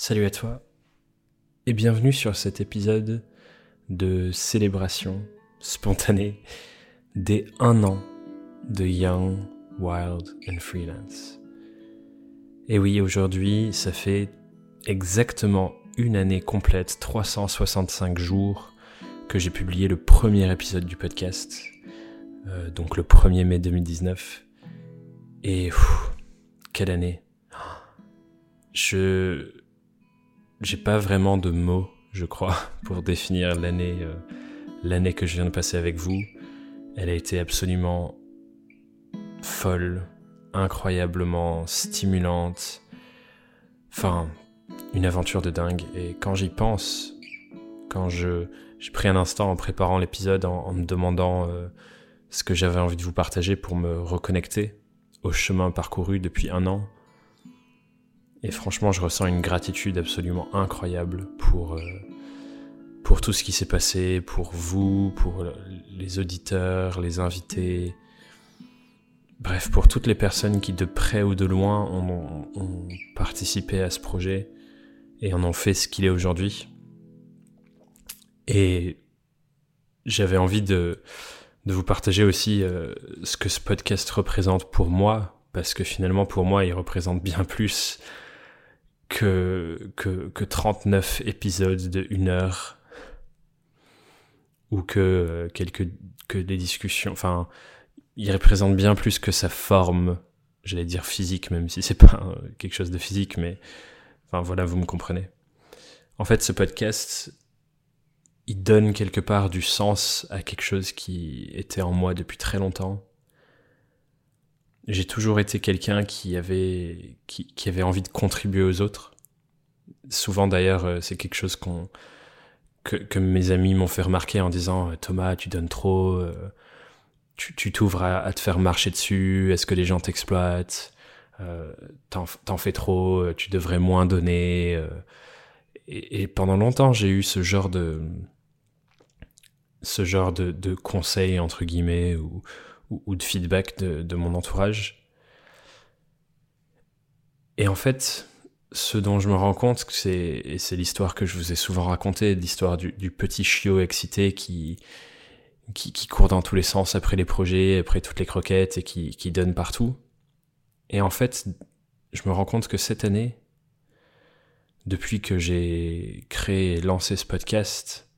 Salut à toi et bienvenue sur cet épisode de célébration spontanée des un an de Young, Wild and Freelance. Et oui, aujourd'hui, ça fait exactement une année complète, 365 jours, que j'ai publié le premier épisode du podcast, euh, donc le 1er mai 2019. Et quelle année Je j'ai pas vraiment de mots, je crois, pour définir l'année euh, l'année que je viens de passer avec vous. Elle a été absolument folle, incroyablement stimulante. Enfin, une aventure de dingue. Et quand j'y pense, quand je j'ai pris un instant en préparant l'épisode, en, me demandant euh, ce que j'avais envie de vous partager pour me reconnecter au chemin parcouru depuis un an, et franchement, je ressens une gratitude absolument incroyable pour, euh, pour tout ce qui s'est passé, pour vous, pour les auditeurs, les invités. Bref, pour toutes les personnes qui, de près ou de loin, ont, participé à ce projet et en ont fait ce qu'il est aujourd'hui. Et j'avais envie de, de vous partager aussi euh, ce que ce podcast représente pour moi, parce que finalement, pour moi, il représente bien plus que, que, que 39 épisodes de une heure ou que euh, quelques que des discussions. Enfin il représente bien plus que sa forme j'allais dire physique même si c'est pas quelque chose de physique mais enfin voilà vous me comprenez. En fait ce podcast il donne quelque part du sens à quelque chose qui était en moi depuis très longtemps j'ai toujours été quelqu'un qui avait, qui, avait envie de contribuer aux autres. Souvent d'ailleurs, euh, c'est quelque chose que, que, mes amis m'ont fait remarquer en disant Thomas, tu donnes trop, euh, tu t'ouvres à, te faire marcher dessus, est-ce que les gens t'exploitent, euh, t'en fais trop, tu devrais moins donner. Euh. Et, et, pendant longtemps, j'ai eu ce genre de, ce genre de, de conseils entre guillemets ou ou, de feedback de, de, mon entourage. Et en fait, ce dont je me rends compte, c'est, et c'est l'histoire que je vous ai souvent racontée, l'histoire du, du, petit chiot excité qui, qui, qui, court dans tous les sens après les projets, après toutes les croquettes et qui, qui donne partout. Et en fait, je me rends compte que cette année, depuis que j'ai créé et lancé ce podcast,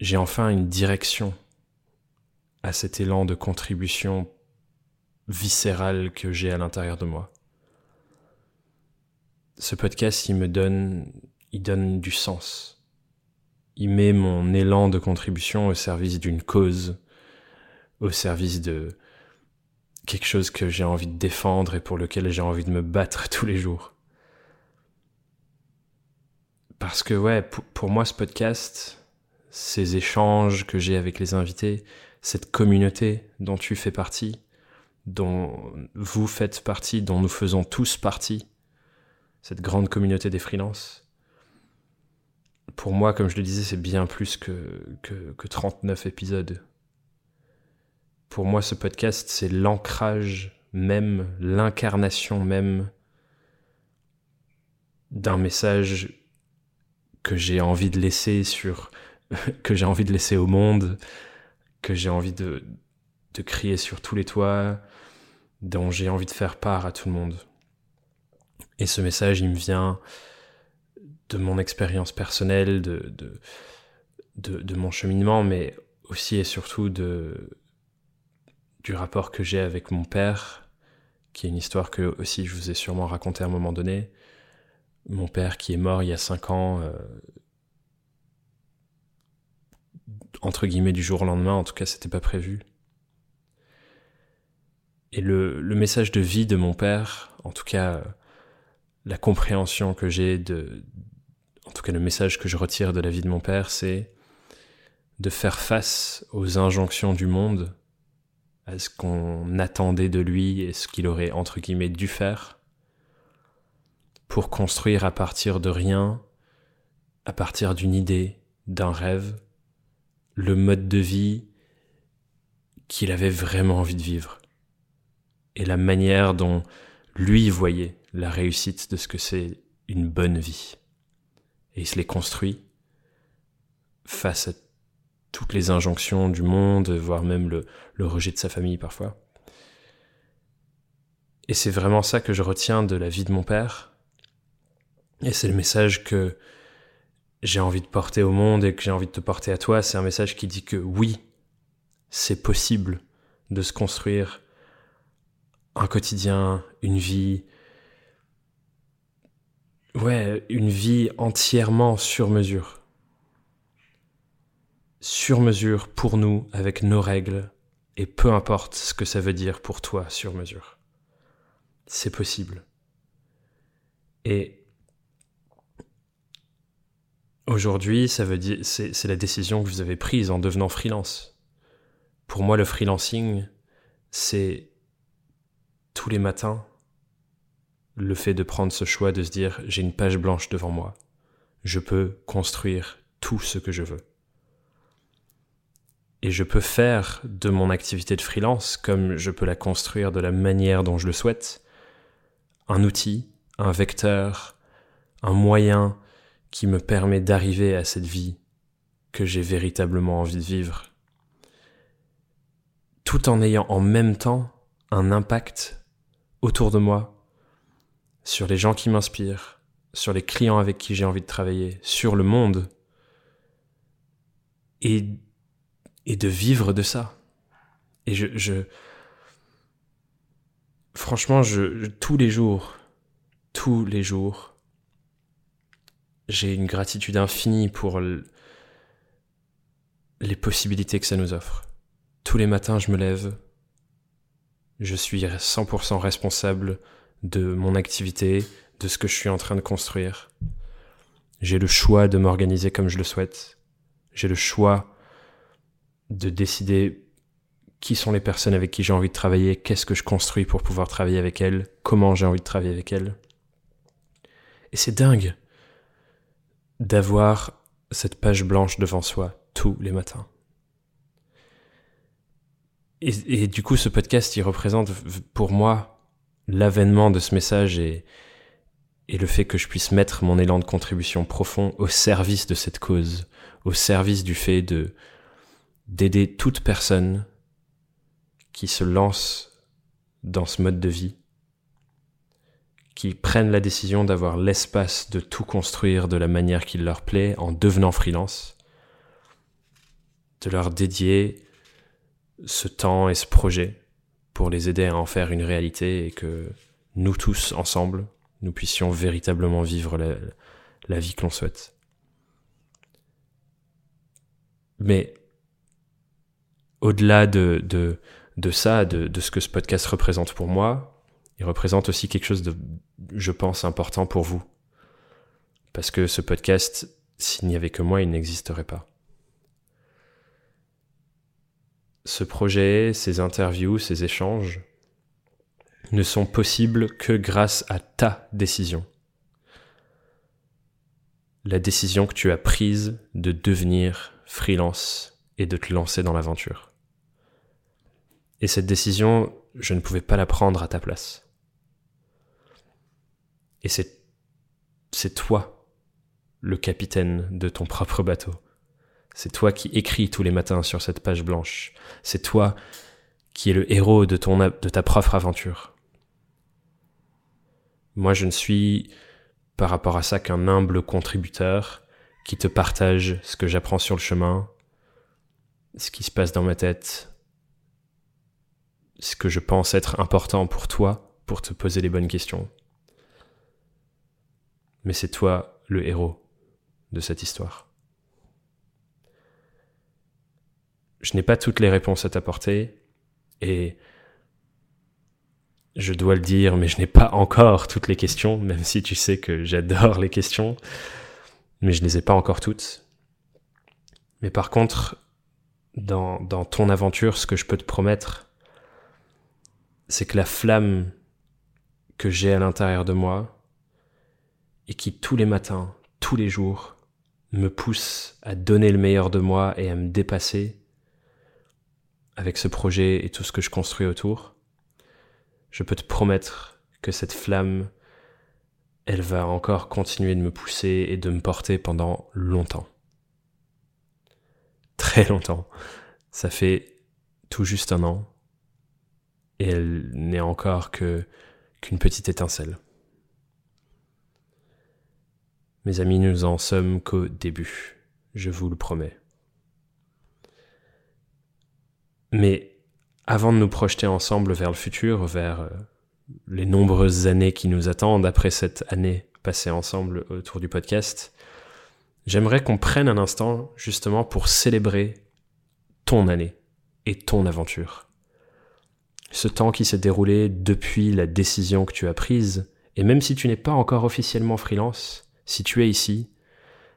j'ai enfin une direction à cet élan de contribution viscérale que j'ai à l'intérieur de moi. Ce podcast, il me donne, il donne du sens. Il met mon élan de contribution au service d'une cause, au service de quelque chose que j'ai envie de défendre et pour lequel j'ai envie de me battre tous les jours. Parce que ouais, pour moi ce podcast, ces échanges que j'ai avec les invités, cette communauté dont tu fais partie, dont vous faites partie, dont nous faisons tous partie, cette grande communauté des freelances. Pour moi, comme je le disais, c'est bien plus que, que, que 39 épisodes. Pour moi, ce podcast, c'est l'ancrage même, l'incarnation même d'un message que j'ai envie de laisser sur, que j'ai envie de laisser au monde, que j'ai envie de, crier sur tous les toits, dont j'ai envie de faire part à tout le monde. Et ce message, il me vient de mon expérience personnelle, de, mon cheminement, mais aussi et surtout du rapport que j'ai avec mon père, qui est une histoire que aussi je vous ai sûrement racontée à un moment donné. Mon père qui est mort il y a cinq ans euh, entre guillemets du jour au lendemain, en tout cas c'était pas prévu. Et le, le, message de vie de mon père, en tout cas la compréhension que j'ai de, en tout cas le message que je retire de la vie de mon père, c'est de faire face aux injonctions du monde, à ce qu'on attendait de lui et ce qu'il aurait entre guillemets dû faire, pour construire à partir de rien, à partir d'une idée, d'un rêve, le mode de vie qu'il avait vraiment envie de vivre et la manière dont lui voyait la réussite de ce que c'est une bonne vie. Et il se les construit face à toutes les injonctions du monde, voire même le, le rejet de sa famille parfois. Et c'est vraiment ça que je retiens de la vie de mon père. Et c'est le message que j'ai envie de porter au monde et que j'ai envie de te porter à toi. C'est un message qui dit que oui, c'est possible de se construire un quotidien, une vie, ouais, une vie entièrement sur mesure. Sur mesure pour nous, avec nos règles, et peu importe ce que ça veut dire pour toi sur mesure. C'est possible. Et aujourd'hui, ça veut dire, c'est la décision que vous avez prise en devenant freelance. Pour moi, le freelancing, c'est tous les matins le fait de prendre ce choix de se dire j'ai une page blanche devant moi, je peux construire tout ce que je veux. Et je peux faire de mon activité de freelance, comme je peux la construire de la manière dont je le souhaite, un outil, un vecteur, un moyen qui me permet d'arriver à cette vie que j'ai véritablement envie de vivre, tout en ayant en même temps un impact autour de moi sur les gens qui m'inspirent, sur les clients avec qui j'ai envie de travailler, sur le monde, et, et de vivre de ça. Et je, franchement, je, tous les jours, tous les jours, j'ai une gratitude infinie pour les possibilités que ça nous offre. Tous les matins, je me lève, je suis 100% responsable de mon activité, de ce que je suis en train de construire. J'ai le choix de m'organiser comme je le souhaite. J'ai le choix de décider qui sont les personnes avec qui j'ai envie de travailler, qu'est-ce que je construis pour pouvoir travailler avec elles, comment j'ai envie de travailler avec elles. Et c'est dingue d'avoir cette page blanche devant soi tous les matins. Et, du coup, ce podcast, il représente pour moi l'avènement de ce message et, et le fait que je puisse mettre mon élan de contribution profond au service de cette cause, au service du fait de d'aider toute personne qui se lance dans ce mode de vie, qui prennent la décision d'avoir l'espace de tout construire de la manière qu'il leur plaît en devenant freelance, de leur dédier ce temps et ce projet pour les aider à en faire une réalité et que nous tous ensemble, nous puissions véritablement vivre la, vie que l'on souhaite. Mais au-delà de, de, de, ça, de, de ce que ce podcast représente pour moi, il représente aussi quelque chose de, je pense, important pour vous. Parce que ce podcast, s'il n'y avait que moi, il n'existerait pas. ce projet, ces interviews, ces échanges ne sont possibles que grâce à ta décision. La décision que tu as prise de devenir freelance et de te lancer dans l'aventure. Et cette décision, je ne pouvais pas la prendre à ta place. Et c'est, c'est toi, le capitaine de ton propre bateau. C'est toi qui écris tous les matins sur cette page blanche. C'est toi qui es le héros de, de ta propre aventure. Moi, je ne suis par rapport à ça qu'un humble contributeur qui te partage ce que j'apprends sur le chemin, ce qui se passe dans ma tête, ce que je pense être important pour toi, pour te poser les bonnes questions. Mais c'est toi le héros de cette histoire. je n'ai pas toutes les réponses à t'apporter et je dois le dire, mais je n'ai pas encore toutes les questions, même si tu sais que j'adore les questions, mais je ne les ai pas encore toutes. Mais par contre, dans, dans ton aventure, ce que je peux te promettre, c'est que la flamme que j'ai à l'intérieur de moi, et qui tous les matins, tous les jours, me pousse à donner le meilleur de moi et à me dépasser, avec ce projet et tout ce que je construis autour, je peux te promettre que cette flamme elle va encore continuer de me pousser et de me porter pendant longtemps. Très longtemps. Ça fait tout juste un an. Et elle n'est encore qu'une petite étincelle. Mes amis, nous en sommes qu'au début, je vous le promets. Mais avant de nous projeter ensemble vers le futur, vers euh, les nombreuses années qui nous attendent après cette année passée ensemble autour du podcast, j'aimerais qu'on prenne un instant justement pour célébrer ton année et ton aventure. Ce temps qui s'est déroulé depuis la décision que tu as prise, et même si tu n'es pas encore officiellement freelance, si tu es ici,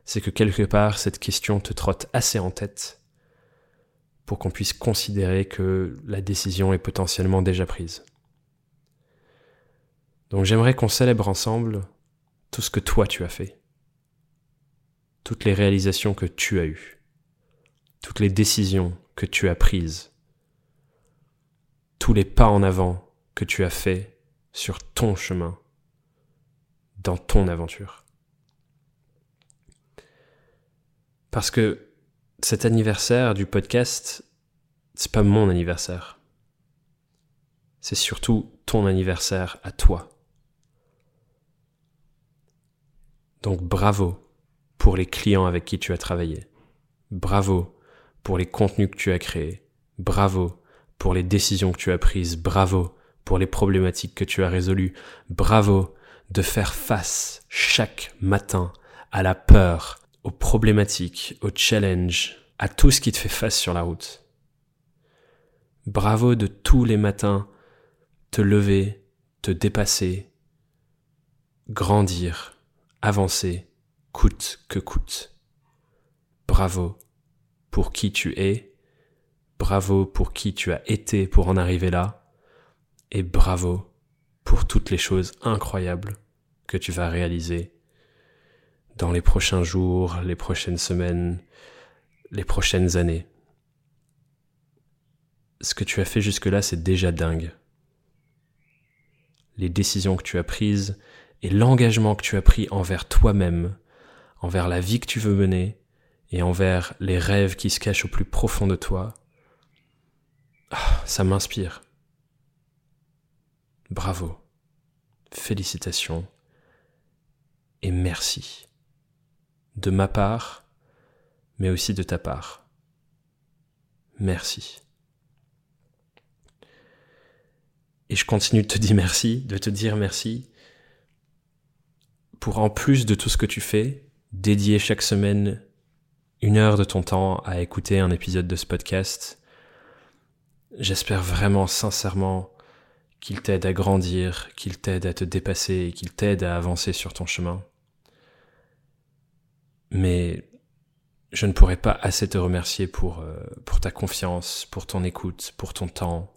c'est que quelque part cette question te trotte assez en tête pour qu'on puisse considérer que la décision est potentiellement déjà prise. Donc j'aimerais qu'on célèbre ensemble tout ce que toi tu as fait, toutes les réalisations que tu as eues, toutes les décisions que tu as prises, tous les pas en avant que tu as fait sur ton chemin, dans ton aventure. Parce que cet anniversaire du podcast, c'est pas mon anniversaire. C'est surtout ton anniversaire à toi. Donc bravo pour les clients avec qui tu as travaillé. Bravo pour les contenus que tu as créés. Bravo pour les décisions que tu as prises. Bravo pour les problématiques que tu as résolues. Bravo de faire face chaque matin à la peur, aux problématiques, aux challenges, à tout ce qui te fait face sur la route. Bravo de tous les matins te lever, te dépasser, grandir, avancer coûte que coûte. Bravo pour qui tu es, bravo pour qui tu as été pour en arriver là, et bravo pour toutes les choses incroyables que tu vas réaliser dans les prochains jours, les prochaines semaines, les prochaines années. Ce que tu as fait jusque-là, c'est déjà dingue. Les décisions que tu as prises, et l'engagement que tu as pris envers toi-même, envers la vie que tu veux mener et envers les rêves qui se cachent au plus profond de toi, ça m'inspire. Bravo, félicitations et merci. De ma part, mais aussi de ta part. Merci. Et je continue de te dire merci, de te dire merci, pour en plus de tout ce que tu fais, dédier chaque semaine une heure de ton temps à écouter un épisode de ce podcast. J'espère vraiment sincèrement qu'il t'aide à grandir, qu'il t'aide à te dépasser, qu'il t'aide à avancer sur ton chemin. Mais je ne pourrais pas assez te remercier pour, euh, ta confiance, pour ton écoute, pour ton temps.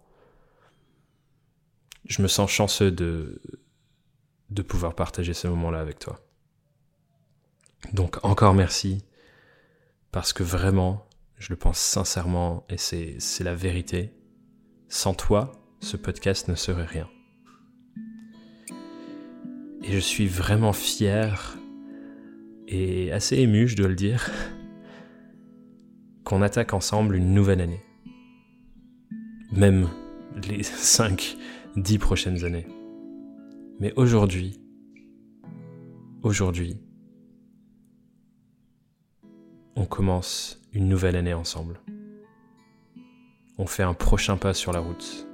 Je me sens chanceux de pouvoir partager ce moment-là avec toi. Donc encore merci, parce que vraiment, je le pense sincèrement, et c'est la vérité, sans toi, ce podcast ne serait rien. Et je suis vraiment fier et assez ému, je dois le dire, qu'on attaque ensemble une nouvelle année. Même les 5, 10 prochaines années. Mais aujourd'hui, aujourd'hui, on commence une nouvelle année ensemble. On fait un prochain pas sur la route.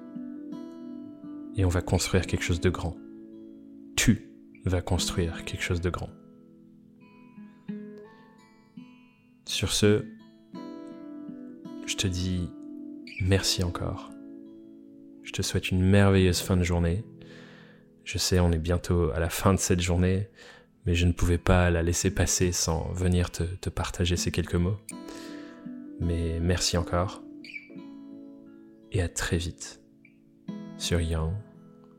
Et on va construire quelque chose de grand. Tu vas construire quelque chose de grand. Sur ce, je te dis merci encore. Je te souhaite une merveilleuse fin de journée je sais, on est bientôt à la fin de cette journée, mais je ne pouvais pas la laisser passer sans venir te, partager ces quelques mots. Mais merci encore. Et à très vite sur Young,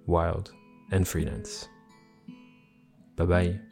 Wild and Freelance. Bye bye.